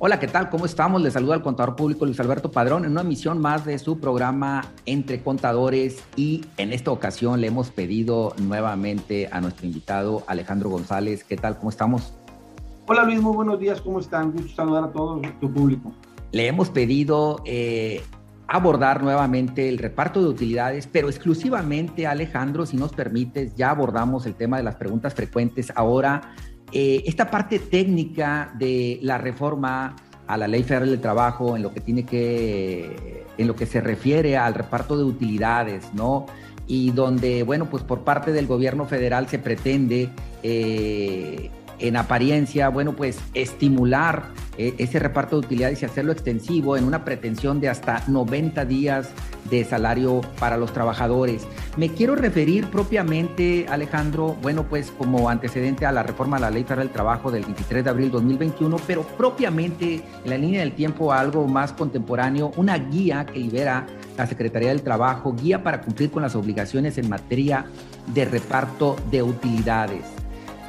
Hola, ¿qué tal? ¿Cómo estamos? Les saluda al contador público Luis Alberto Padrón en una emisión más de su programa Entre Contadores y en esta ocasión le hemos pedido nuevamente a nuestro invitado Alejandro González. ¿Qué tal? ¿Cómo estamos? Hola Luis, muy buenos días, ¿cómo están? Gusto saludar a todo tu público. Le hemos pedido eh, abordar nuevamente el reparto de utilidades, pero exclusivamente Alejandro, si nos permites, ya abordamos el tema de las preguntas frecuentes. Ahora eh, esta parte técnica de la reforma a la Ley Federal del Trabajo en lo que tiene que, en lo que se refiere al reparto de utilidades, ¿no? Y donde, bueno, pues por parte del gobierno federal se pretende eh, en apariencia, bueno, pues estimular eh, ese reparto de utilidades y hacerlo extensivo en una pretensión de hasta 90 días de salario para los trabajadores. Me quiero referir propiamente, Alejandro, bueno, pues como antecedente a la reforma a la Ley Federal del Trabajo del 23 de abril de 2021, pero propiamente en la línea del tiempo algo más contemporáneo, una guía que libera la Secretaría del Trabajo, guía para cumplir con las obligaciones en materia de reparto de utilidades.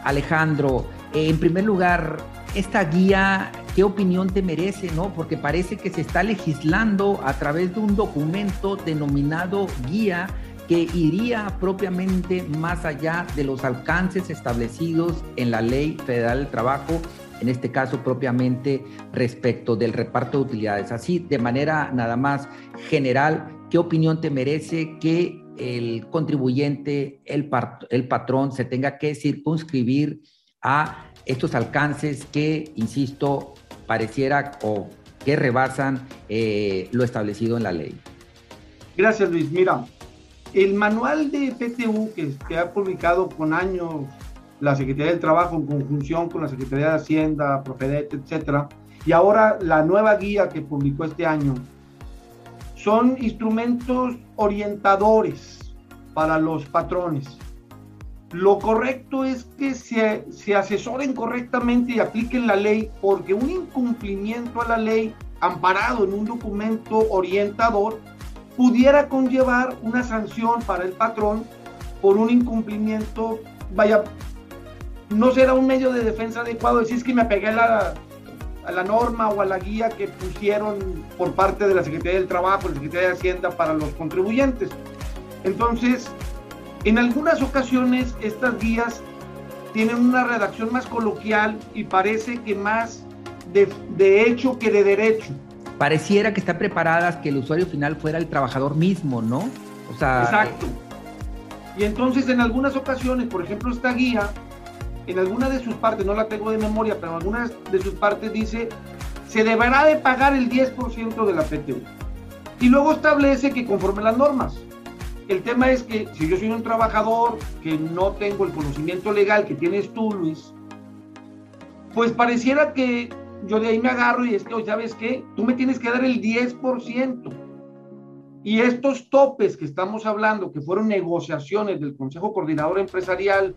Alejandro, en primer lugar, esta guía, ¿qué opinión te merece, no? Porque parece que se está legislando a través de un documento denominado guía que iría propiamente más allá de los alcances establecidos en la Ley Federal del Trabajo, en este caso propiamente respecto del reparto de utilidades. Así, de manera nada más general, ¿qué opinión te merece que el contribuyente, el, el patrón, se tenga que circunscribir a estos alcances que, insisto, pareciera o que rebasan eh, lo establecido en la ley. Gracias, Luis. Mira, el manual de PTU que, que ha publicado con años la Secretaría del Trabajo en conjunción con la Secretaría de Hacienda, Profedet, etcétera, y ahora la nueva guía que publicó este año, son instrumentos orientadores para los patrones lo correcto es que se, se asesoren correctamente y apliquen la ley, porque un incumplimiento a la ley amparado en un documento orientador pudiera conllevar una sanción para el patrón por un incumplimiento, vaya, no será un medio de defensa adecuado decir es que me apegué a la, a la norma o a la guía que pusieron por parte de la Secretaría del Trabajo, la Secretaría de Hacienda para los contribuyentes. Entonces, en algunas ocasiones estas guías tienen una redacción más coloquial y parece que más de, hecho que de derecho. Pareciera que están preparadas que el usuario final fuera el trabajador mismo, ¿no? O sea, Exacto. Y entonces en algunas ocasiones, por ejemplo, esta guía, en alguna de sus partes, no la tengo de memoria, pero en algunas de sus partes dice, se deberá de pagar el 10% de la PTU. Y luego establece que conforme las normas, el tema es que si yo soy un trabajador que no tengo el conocimiento legal que tienes tú, Luis, pues pareciera que yo de ahí me agarro y es que, ¿sabes qué? Tú me tienes que dar el 10%. Y estos topes que estamos hablando, que fueron negociaciones del Consejo Coordinador Empresarial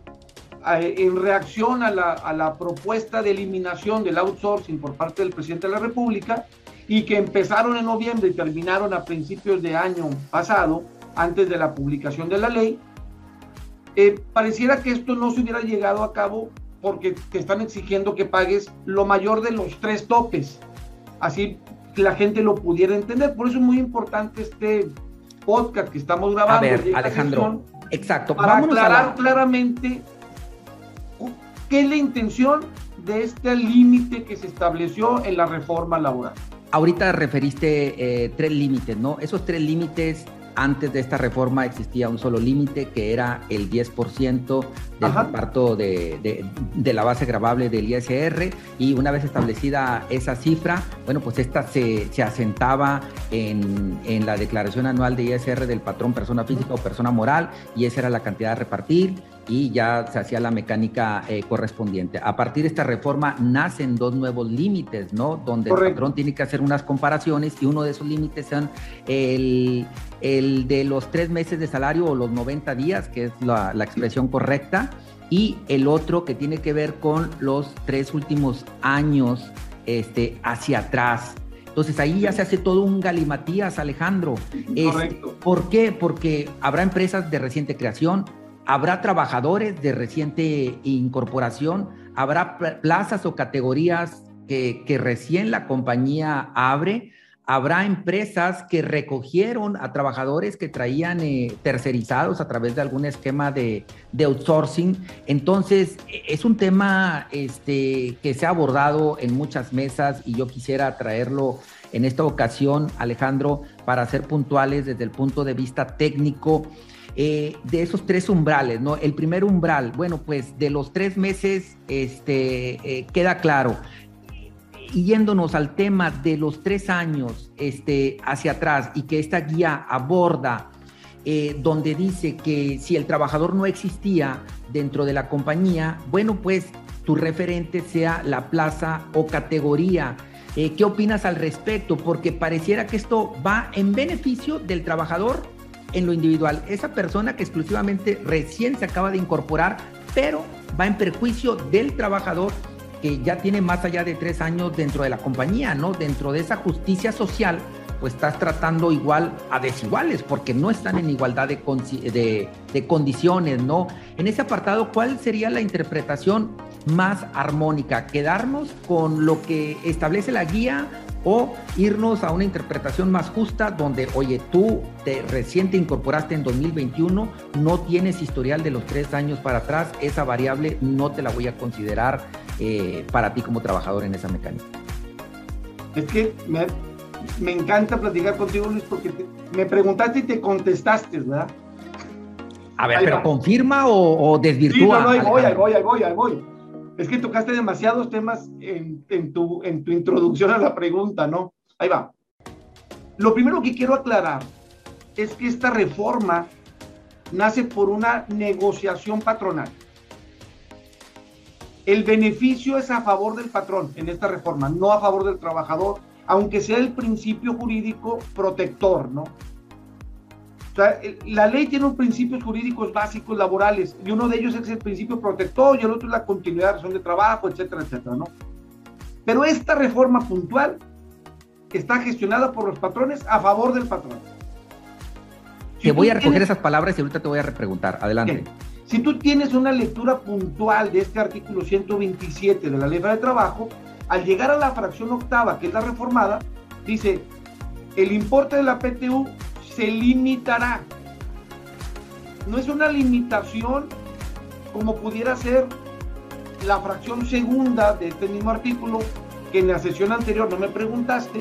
eh, en reacción a la, a la propuesta de eliminación del outsourcing por parte del presidente de la República, y que empezaron en noviembre y terminaron a principios de año pasado, antes de la publicación de la ley, eh, pareciera que esto no se hubiera llegado a cabo porque te están exigiendo que pagues lo mayor de los tres topes. Así que la gente lo pudiera entender. Por eso es muy importante este podcast que estamos grabando. A ver, Alejandro, exacto. Para aclarar claramente qué es la intención de este límite que se estableció en la reforma laboral. Ahorita referiste eh, tres límites, ¿no? Esos tres límites antes de esta reforma existía un solo límite que era el 10% del reparto de, la base grabable del ISR y una vez establecida esa cifra, bueno, pues esta se, asentaba en, en, la declaración anual de ISR del patrón persona física o persona moral y esa era la cantidad a repartir y ya se hacía la mecánica eh, correspondiente. A partir de esta reforma nacen dos nuevos límites, ¿no? Donde el patrón tiene que hacer unas comparaciones y uno de esos límites son el, el de los tres meses de salario o los 90 días, que es la, la expresión correcta, y el otro que tiene que ver con los tres últimos años este, hacia atrás. Entonces ahí ya se hace todo un galimatías, Alejandro. Correcto. ¿Por qué? Porque habrá empresas de reciente creación, habrá trabajadores de reciente incorporación, habrá plazas o categorías que, que recién la compañía abre, Habrá empresas que recogieron a trabajadores que traían eh, tercerizados a través de algún esquema de, outsourcing. Entonces, es un tema este, que se ha abordado en muchas mesas y yo quisiera traerlo en esta ocasión, Alejandro, para ser puntuales desde el punto de vista técnico. Eh, de esos tres umbrales, ¿no? El primer umbral, bueno, pues de los tres meses, este, eh, queda claro, y yéndonos al tema de los tres años este, hacia atrás y que esta guía aborda, eh, donde dice que si el trabajador no existía dentro de la compañía, bueno, pues tu referente sea la plaza o categoría. Eh, ¿Qué opinas al respecto? Porque pareciera que esto va en beneficio del trabajador en lo individual. Esa persona que exclusivamente recién se acaba de incorporar, pero va en perjuicio del trabajador que ya tiene más allá de tres años dentro de la compañía, ¿no? Dentro de esa justicia social, pues estás tratando igual a desiguales, porque no están en igualdad de, de, condiciones, ¿no? En ese apartado, ¿cuál sería la interpretación más armónica? ¿Quedarnos con lo que establece la guía o irnos a una interpretación más justa donde, oye, tú te recién te incorporaste en 2021, no tienes historial de los tres años para atrás, esa variable no te la voy a considerar eh, para ti como trabajador en esa mecánica? Es que me, encanta platicar contigo, Luis, porque me preguntaste y te contestaste, ¿verdad? A ver, pero confirma o, desvirtúa. Sí, no, ahí voy, ahí voy, ahí voy, ahí voy. Es que tocaste demasiados temas en, en, en tu introducción a la pregunta, ¿no? Ahí va. Lo primero que quiero aclarar es que esta reforma nace por una negociación patronal. El beneficio es a favor del patrón en esta reforma, no a favor del trabajador, aunque sea el principio jurídico protector, ¿no? O sea, la ley tiene unos principios jurídicos básicos laborales y uno de ellos es el principio protector y el otro es la continuidad de razón de trabajo, etcétera, etcétera, ¿no? Pero esta reforma puntual está gestionada por los patrones a favor del patrón. te voy a recoger esas palabras y ahorita te voy a repreguntar. Adelante. Si tú tienes una lectura puntual de este artículo 127 de la Ley de Trabajo, al llegar a la fracción octava, que es la reformada, dice, el importe de la PTU se limitará. No es una limitación como pudiera ser la fracción segunda de este mismo artículo, que en la sesión anterior no me preguntaste,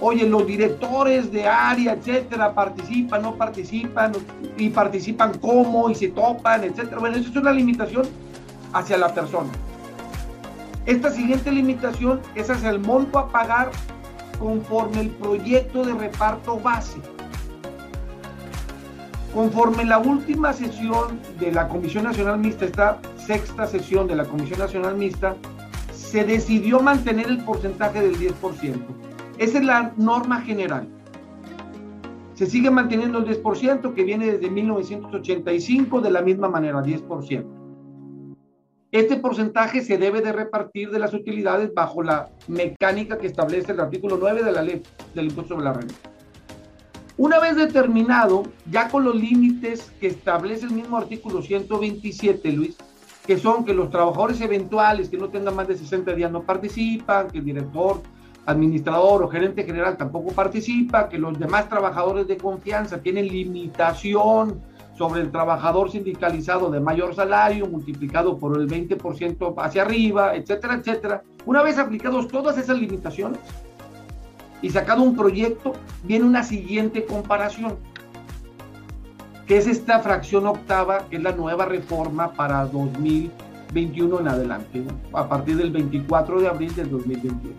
oye, los directores de área, etcétera, participan, no participan, y participan cómo, y se topan, etcétera. Bueno, eso es una limitación hacia la persona. Esta siguiente limitación es hacia el monto a pagar conforme el proyecto de reparto base. Conforme la última sesión de la Comisión Nacional Mixta, esta sexta sesión de la Comisión Nacional Mixta, se decidió mantener el porcentaje del 10%. Esa es la norma general. Se sigue manteniendo el 10% que viene desde 1985 de la misma manera, 10%. Este porcentaje se debe de repartir de las utilidades bajo la mecánica que establece el artículo 9 de la ley del impuesto sobre la renta. Una vez determinado, ya con los límites que establece el mismo artículo 127, Luis, que son que los trabajadores eventuales que no tengan más de 60 días no participan, que el director administrador o gerente general tampoco participa, que los demás trabajadores de confianza tienen limitación sobre el trabajador sindicalizado de mayor salario multiplicado por el 20% hacia arriba, etcétera, etcétera. Una vez aplicados todas esas limitaciones y sacado un proyecto, viene una siguiente comparación, que es esta fracción octava, que es la nueva reforma para 2021 en adelante, a partir del 24 de abril del 2021.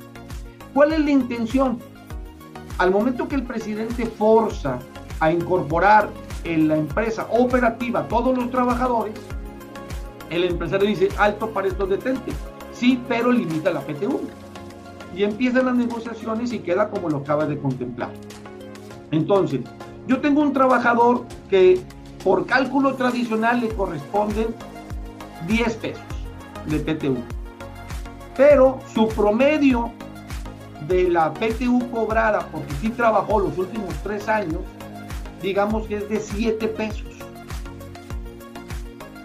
¿Cuál es la intención? Al momento que el presidente forza a incorporar en la empresa operativa todos los trabajadores, el empresario dice, alto para estos detentes. Sí, pero limita la PTU. Y empiezan las negociaciones y queda como lo acaba de contemplar. Entonces, yo tengo un trabajador que por cálculo tradicional le corresponden 10 pesos de PTU. Pero su promedio de la PTU cobrada porque sí trabajó los últimos tres años, digamos que es de 7 pesos.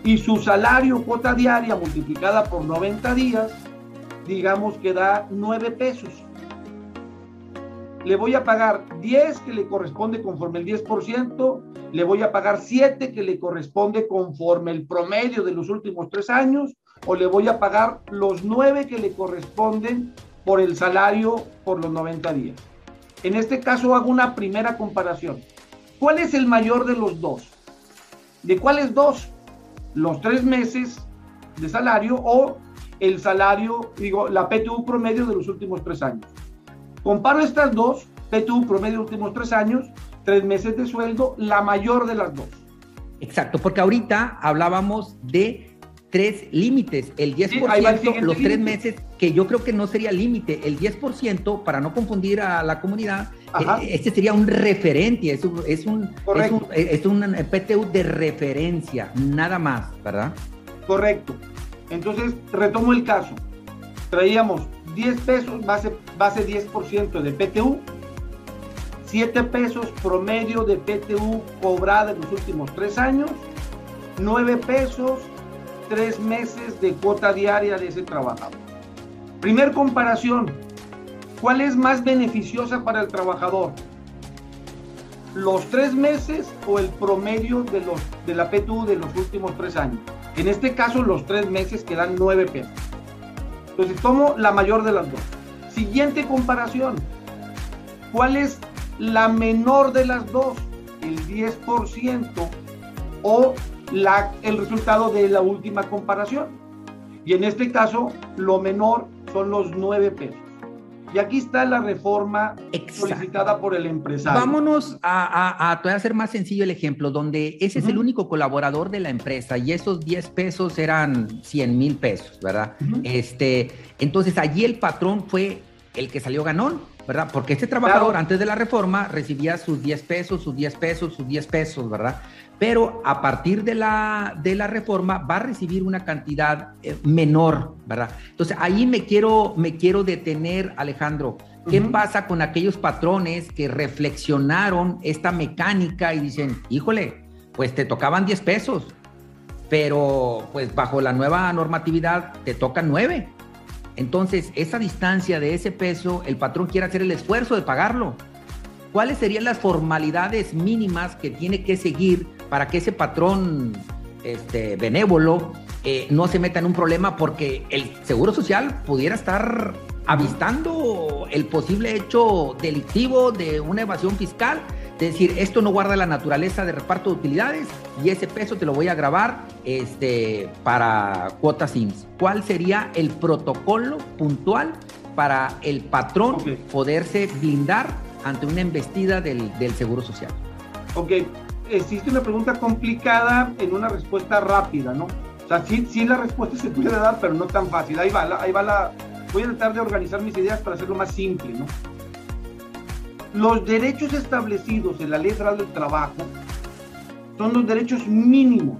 Y su salario cuota diaria multiplicada por 90 días digamos que da 9 pesos. Le voy a pagar 10 que le corresponde conforme el 10%, le voy a pagar 7 que le corresponde conforme el promedio de los últimos tres años, o le voy a pagar los 9 que le corresponden por el salario por los 90 días. En este caso hago una primera comparación. ¿Cuál es el mayor de los dos? ¿De cuáles dos? Los tres meses de salario o el salario, digo, la PTU promedio de los últimos tres años. Comparo estas dos, PTU promedio de los últimos tres años, tres meses de sueldo, la mayor de las dos. Exacto, porque ahorita hablábamos de tres límites, el 10%, los tres meses, que yo creo que no sería límite, el 10%, para no confundir a la comunidad, eh, este sería un referente, es un, es un, es un, PTU de referencia, nada más, ¿verdad? Correcto. Entonces, retomo el caso. Traíamos 10 pesos, base, base 10% de PTU, 7 pesos promedio de PTU cobrada en los últimos 3 años, 9 pesos tres meses de cuota diaria de ese trabajador. Primer comparación, ¿cuál es más beneficiosa para el trabajador? ¿Los tres meses o el promedio de, los, de la PTU de los últimos tres años? En este caso, los tres meses que dan nueve pesos. Entonces, tomo la mayor de las dos. Siguiente comparación. ¿Cuál es la menor de las dos? El 10% o el resultado de la última comparación. Y en este caso, lo menor son los nueve pesos. Y aquí está la reforma solicitada por el empresario. Vámonos a, a, a, hacer más sencillo el ejemplo, donde ese es el único colaborador de la empresa y esos 10 pesos eran 100 mil pesos, ¿verdad? este, entonces allí el patrón fue el que salió ganón, ¿verdad? Porque este trabajador antes de la reforma recibía sus 10 pesos, sus 10 pesos, sus 10 pesos, ¿verdad? pero a partir de la, de la reforma va a recibir una cantidad eh, menor, ¿verdad? Entonces ahí me quiero, me quiero detener, Alejandro. ¿Qué pasa con aquellos patrones que reflexionaron esta mecánica y dicen, híjole, pues te tocaban 10 pesos, pero pues bajo la nueva normatividad te tocan 9? Entonces, esa distancia de ese peso, el patrón quiere hacer el esfuerzo de pagarlo. ¿Cuáles serían las formalidades mínimas que tiene que seguir para que ese patrón este, benévolo eh, no se meta en un problema porque el Seguro Social pudiera estar avistando el posible hecho delictivo de una evasión fiscal, de decir, esto no guarda la naturaleza de reparto de utilidades y ese peso te lo voy a grabar este, para cuotas IMSS. ¿Cuál sería el protocolo puntual para el patrón poderse blindar ante una embestida del, del Seguro Social? Ok, existe una pregunta complicada en una respuesta rápida, ¿no? O sea, sí, sí la respuesta se puede dar, pero no tan fácil. Ahí va, ahí va la... Voy a tratar de organizar mis ideas para hacerlo más simple, ¿no? Los derechos establecidos en la Ley Federal del Trabajo son los derechos mínimos.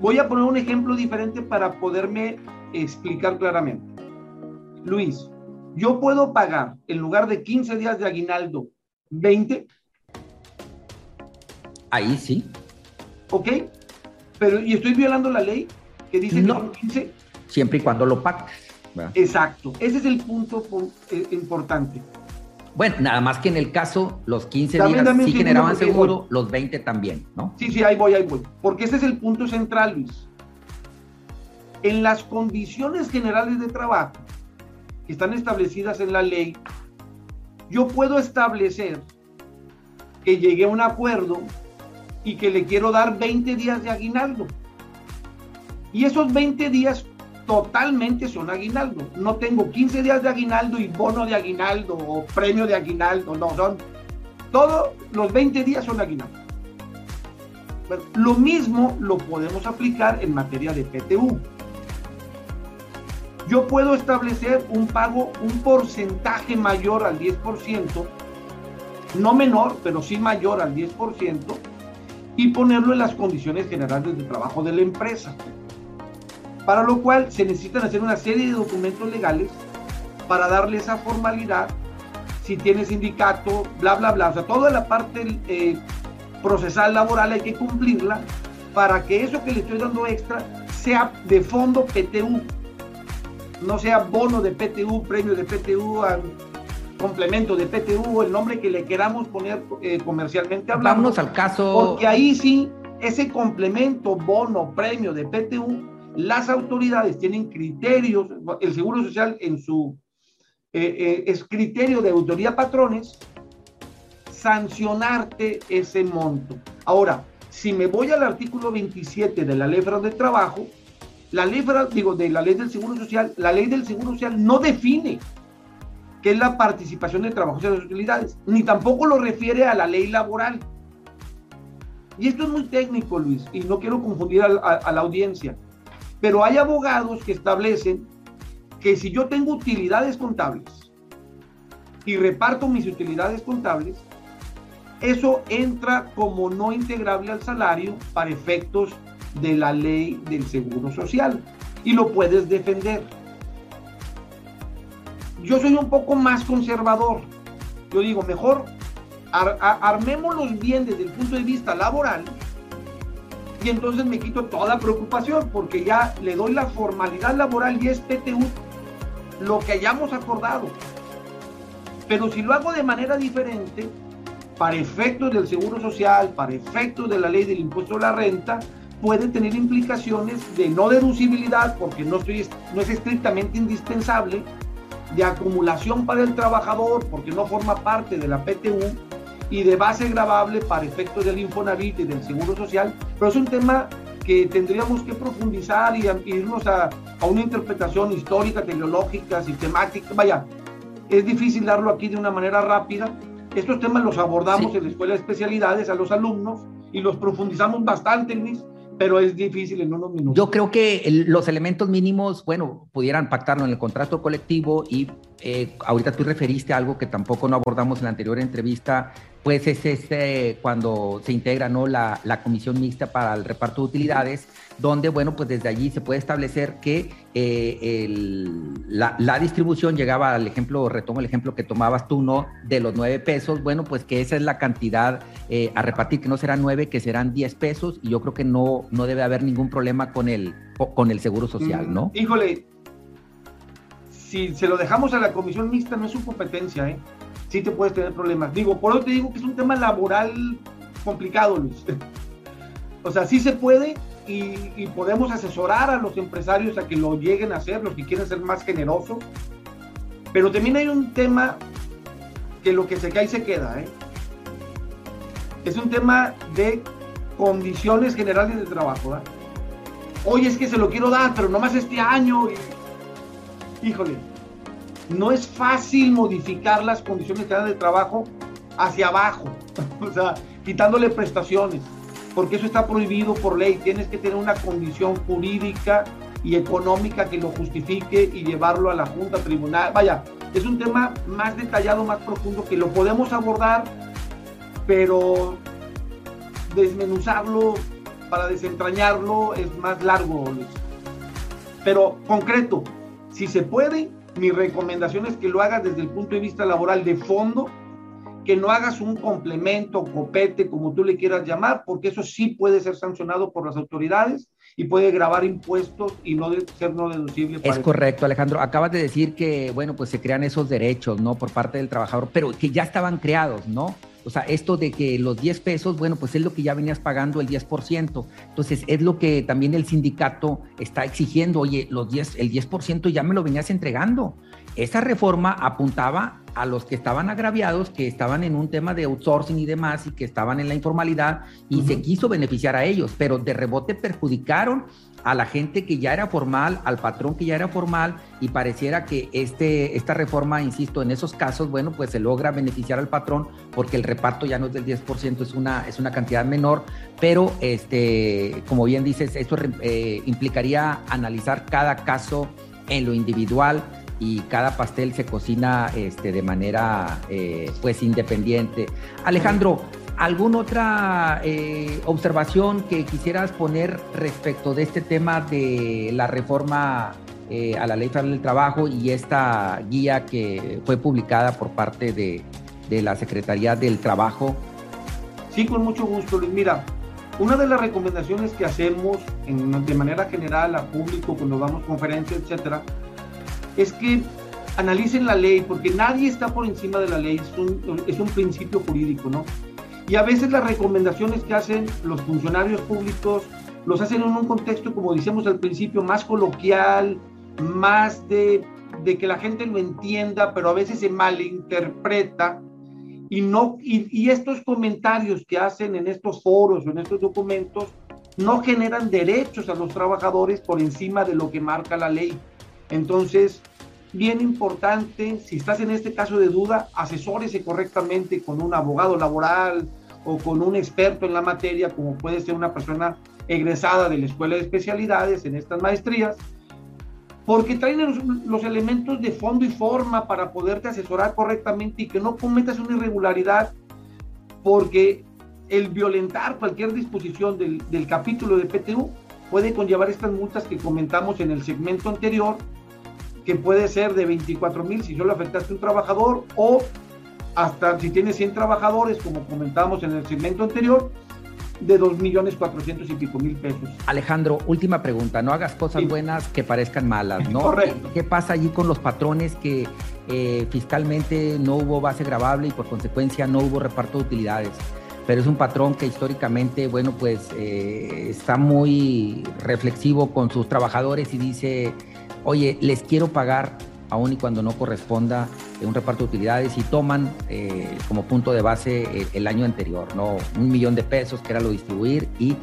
Voy a poner un ejemplo diferente para poderme explicar claramente. Luis, yo puedo pagar en lugar de 15 días de aguinaldo, 20 Ahí sí. ¿Ok? Pero, ¿y estoy violando la ley que dice no, que son 15? Siempre y cuando lo pactes. Exacto. Ese es el punto eh, importante. Bueno, nada más que en el caso, los 15 días sí generaban seguro, los 20 también, ¿no? Sí, sí, ahí voy, ahí voy. Porque ese es el punto central, Luis. En las condiciones generales de trabajo que están establecidas en la ley, yo puedo establecer que llegué a un acuerdo y que le quiero dar 20 días de aguinaldo. Y esos 20 días totalmente son aguinaldo. No tengo 15 días de aguinaldo y bono de aguinaldo o premio de aguinaldo. No, son todos los 20 días son aguinaldo. lo mismo lo podemos aplicar en materia de PTU. Yo puedo establecer un pago, un porcentaje mayor al 10%, no menor, pero sí mayor al 10%, y ponerlo en las condiciones generales de trabajo de la empresa. Para lo cual se necesitan hacer una serie de documentos legales para darle esa formalidad, si tiene sindicato, bla, bla, bla. O sea, toda la parte eh, procesal laboral hay que cumplirla para que eso que le estoy dando extra sea de fondo PTU. no sea bono de PTU, premio de PTU, complemento de PTU, el nombre que le queramos poner eh, comercialmente hablando. Vámonos al caso. Porque ahí sí, ese complemento, bono, premio de PTU, las autoridades tienen criterios, el Seguro Social en su eh, eh, es criterio de autoría patrones, sancionarte ese monto. Ahora, si me voy al artículo 27 de la Ley de Trabajo, la ley digo, de la ley del Seguro Social, la ley del Seguro Social no define qué es la participación de trabajos y las utilidades, ni tampoco lo refiere a la ley laboral. Y esto es muy técnico, Luis, y no quiero confundir a la audiencia, pero hay abogados que establecen que si yo tengo utilidades contables y reparto mis utilidades contables, eso entra como no integrable al salario para efectos de la ley del Seguro Social y lo puedes defender. Yo soy un poco más conservador. Yo digo, mejor armémoslos bien desde el punto de vista laboral y entonces me quito toda preocupación porque ya le doy la formalidad laboral y es PTU lo que hayamos acordado. Pero si lo hago de manera diferente, para efectos del Seguro Social, para efectos de la ley del impuesto a la renta, puede tener implicaciones de no deducibilidad, porque no, no es estrictamente indispensable, de acumulación para el trabajador, porque no forma parte de la PTU, y de base grabable para efectos del Infonavit y del Seguro Social, pero es un tema que tendríamos que profundizar y, irnos a, a, una interpretación histórica, teleológica, sistemática. Vaya, es difícil darlo aquí de una manera rápida. Estos temas los abordamos en la escuela de especialidades a los alumnos y los profundizamos bastante, Luis, pero es difícil en unos minutos. Yo creo que los elementos mínimos, bueno, pudieran pactarlo en el contrato colectivo y eh, ahorita tú referiste a algo que tampoco no abordamos en la anterior entrevista, pues es este, cuando se integra ¿no? la, la comisión mixta para el reparto de utilidades donde, bueno, pues desde allí se puede establecer que eh, la, distribución llegaba al ejemplo, retomo el ejemplo que tomabas tú, ¿no? De los nueve pesos, bueno, pues que esa es la cantidad eh, a repartir, que no serán nueve, que serán diez pesos, y yo creo que no, no debe haber ningún problema con el, con el seguro social, mm, ¿no? híjole, si se lo dejamos a la comisión mixta, no es su competencia, ¿eh? Sí te puedes tener problemas. Digo, por eso te digo que es un tema laboral complicado, Luis. o sea, sí se puede, y, podemos asesorar a los empresarios a que lo lleguen a hacer, los que quieren ser más generosos. Pero también hay un tema que lo que se cae se queda. ¿eh? Es un tema de condiciones generales de trabajo. ¿eh? Oye, es que se lo quiero dar, pero no más este año. Híjole, no es fácil modificar las condiciones de trabajo hacia abajo, o sea, quitándole prestaciones porque eso está prohibido por ley. Tienes que tener una condición jurídica y económica que lo justifique y llevarlo a la Junta Tribunal. Vaya, es un tema más detallado, más profundo, que lo podemos abordar, pero desmenuzarlo para desentrañarlo es más largo. Pero concreto, si se puede, mi recomendación es que lo hagas desde el punto de vista laboral de fondo que no hagas un complemento, copete, como tú le quieras llamar, porque eso sí puede ser sancionado por las autoridades y puede grabar impuestos y no ser no deducible. es correcto, Alejandro. Acabas de decir que, bueno, pues se crean esos derechos, ¿no? Por parte del trabajador, pero que ya estaban creados, ¿no? O sea, esto de que los 10 pesos, bueno, pues es lo que ya venías pagando el 10%. Entonces, es lo que también el sindicato está exigiendo. Oye, los 10, el 10% ya me lo venías entregando. Esa reforma apuntaba a los que estaban agraviados, que estaban en un tema de outsourcing y demás, y que estaban en la informalidad, y se quiso beneficiar a ellos, pero de rebote perjudicaron a la gente que ya era formal, al patrón que ya era formal, y pareciera que este, esta reforma, insisto, en esos casos, bueno, pues se logra beneficiar al patrón porque el reparto ya no es del 10%, es una, es una cantidad menor, pero este, como bien dices, esto eh, implicaría analizar cada caso en lo individual y cada pastel se cocina este, de manera eh, pues independiente. Alejandro, ¿alguna otra eh, observación que quisieras poner respecto de este tema de la reforma eh, a la ley federal del trabajo y esta guía que fue publicada por parte de, de la Secretaría del Trabajo? Sí, con mucho gusto, Luis. Mira, una de las recomendaciones que hacemos de manera general a público cuando damos conferencias, etcétera, es que analicen la ley, porque nadie está por encima de la ley, es un, principio jurídico, ¿no? Y a veces las recomendaciones que hacen los funcionarios públicos los hacen en un contexto, como decíamos al principio, más coloquial, más de, de que la gente lo entienda, pero a veces se malinterpreta. Y, no, y, y estos comentarios que hacen en estos foros o en estos documentos no generan derechos a los trabajadores por encima de lo que marca la ley. Entonces, bien importante, si estás en este caso de duda, asesórese correctamente con un abogado laboral o con un experto en la materia, como puede ser una persona egresada de la Escuela de Especialidades en estas maestrías, porque traen los, elementos de fondo y forma para poderte asesorar correctamente y que no cometas una irregularidad, porque el violentar cualquier disposición del, del capítulo de PTU puede conllevar estas multas que comentamos en el segmento anterior, que puede ser de 24 mil si solo afectaste a un trabajador o hasta si tienes 100 trabajadores, como comentábamos en el segmento anterior, de 2 millones 400 y pico mil pesos. Alejandro, última pregunta, no hagas cosas buenas que parezcan malas, ¿no? Correcto. ¿Qué, pasa allí con los patrones que eh, fiscalmente no hubo base grabable y por consecuencia no hubo reparto de utilidades? Pero es un patrón que históricamente, bueno, pues eh, está muy reflexivo con sus trabajadores y dice, oye, les quiero pagar aun y cuando no corresponda un reparto de utilidades y toman eh, como punto de base el, año anterior, ¿no? Un millón de pesos que era lo distribuir y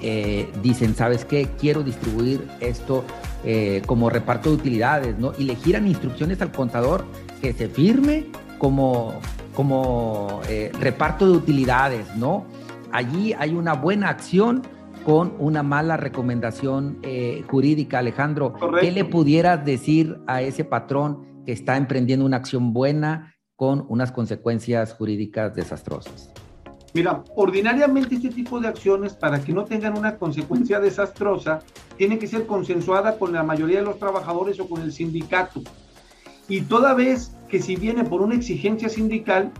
eh, dicen, ¿sabes qué? Quiero distribuir esto eh, como reparto de utilidades, ¿no? Y le giran instrucciones al contador que se firme como, como reparto de utilidades, ¿no? Allí hay una buena acción con una mala recomendación eh, jurídica. Alejandro, ¿qué le pudieras decir a ese patrón que está emprendiendo una acción buena con unas consecuencias jurídicas desastrosas? Mira, ordinariamente este tipo de acciones, para que no tengan una consecuencia desastrosa, tiene que ser consensuada con la mayoría de los trabajadores o con el sindicato. Y toda vez que si viene por una exigencia sindical,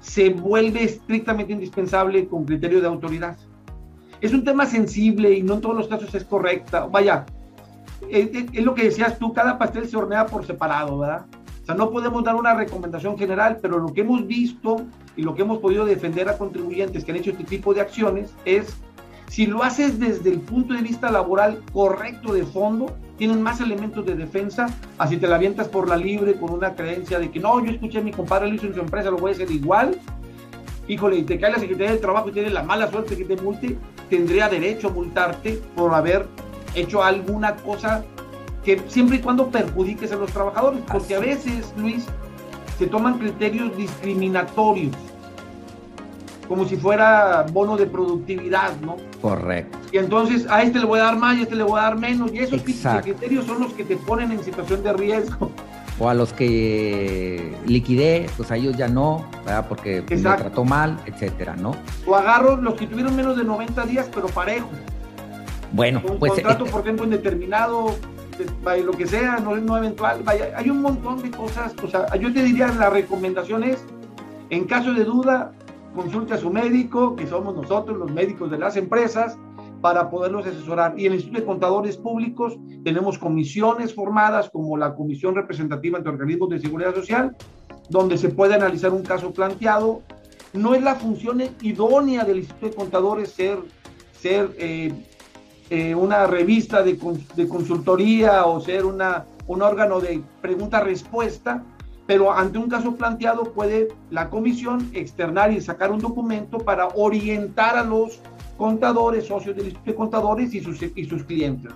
se vuelve estrictamente indispensable con criterio de autoridad es un tema sensible y no en todos los casos es correcta. Vaya, es, lo que decías tú, cada pastel se hornea por separado, ¿verdad? O sea, no podemos dar una recomendación general, pero lo que hemos visto y lo que hemos podido defender a contribuyentes que han hecho este tipo de acciones es, si lo haces desde el punto de vista laboral correcto de fondo, tienen más elementos de defensa, así te la avientas por la libre con una creencia de que no, yo escuché a mi compadre, lo hizo en su empresa, lo voy a hacer igual, híjole, y te cae la Secretaría del Trabajo y tienes la mala suerte que te multe, tendría derecho a multarte por haber hecho alguna cosa que siempre y cuando perjudiques a los trabajadores, porque a veces, Luis, se toman criterios discriminatorios, como si fuera bono de productividad, ¿no? Correcto. Y entonces a este le voy a dar más y a este le voy a dar menos, y esos criterios son los que te ponen en situación de riesgo o a los que liquidé, pues a ellos ya no, ¿verdad? porque me trató mal, etcétera, ¿no? O agarro los que tuvieron menos de 90 días, pero parejo. Bueno, un pues. contrato por tiempo indeterminado, lo que sea, no, no eventual. Vaya, hay un montón de cosas. O sea, yo te diría, la recomendación es, en caso de duda, consulte a su médico, que somos nosotros, los médicos de las empresas, para poderlos asesorar. Y en el Instituto de Contadores Públicos tenemos comisiones formadas como la Comisión Representativa ante Organismos de Seguridad Social, donde se puede analizar un caso planteado. No es la función idónea del Instituto de Contadores ser, ser eh, eh, una revista de, de, consultoría o ser una, un órgano de pregunta-respuesta, pero ante un caso planteado puede la comisión externar y sacar un documento para orientar a los contadores, socios del Instituto de Contadores y sus, y sus clientes.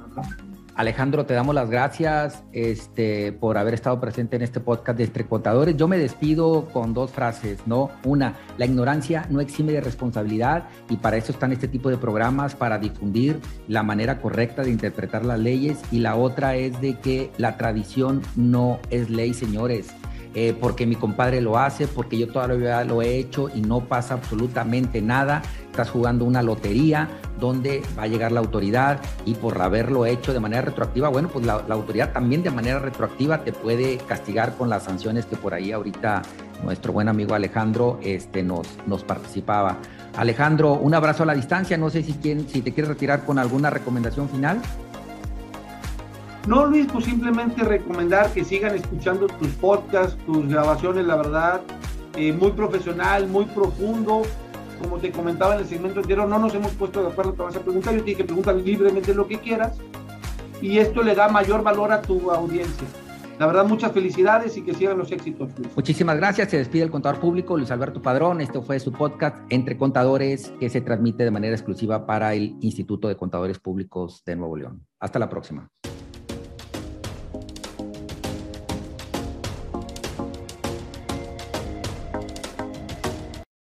Alejandro, te damos las gracias este, por haber estado presente en este podcast de Entre Contadores. Yo me despido con dos frases, ¿no? Una, la ignorancia no exime de responsabilidad y para eso están este tipo de programas, para difundir la manera correcta de interpretar las leyes. Y la otra es de que la tradición no es ley, señores. Eh, porque mi compadre lo hace, porque yo todavía lo he hecho y no pasa absolutamente nada. Estás jugando una lotería donde va a llegar la autoridad y por haberlo hecho de manera retroactiva, bueno, pues la, autoridad también de manera retroactiva te puede castigar con las sanciones que por ahí ahorita nuestro buen amigo Alejandro este, nos, nos participaba. Alejandro, un abrazo a la distancia. No sé si, si te quieres retirar con alguna recomendación final. No, Luis, pues simplemente recomendar que sigan escuchando tus podcasts, tus grabaciones, la verdad, eh, muy profesional, muy profundo. Como te comentaba en el segmento anterior, no nos hemos puesto de acuerdo para esa pregunta. Yo te que pregunta libremente lo que quieras y esto le da mayor valor a tu audiencia. La verdad, muchas felicidades y que sigan los éxitos. Muchísimas gracias. Se despide el contador público Luis Alberto Padrón. Este fue su podcast Entre Contadores que se transmite de manera exclusiva para el Instituto de Contadores Públicos de Nuevo León. Hasta la próxima.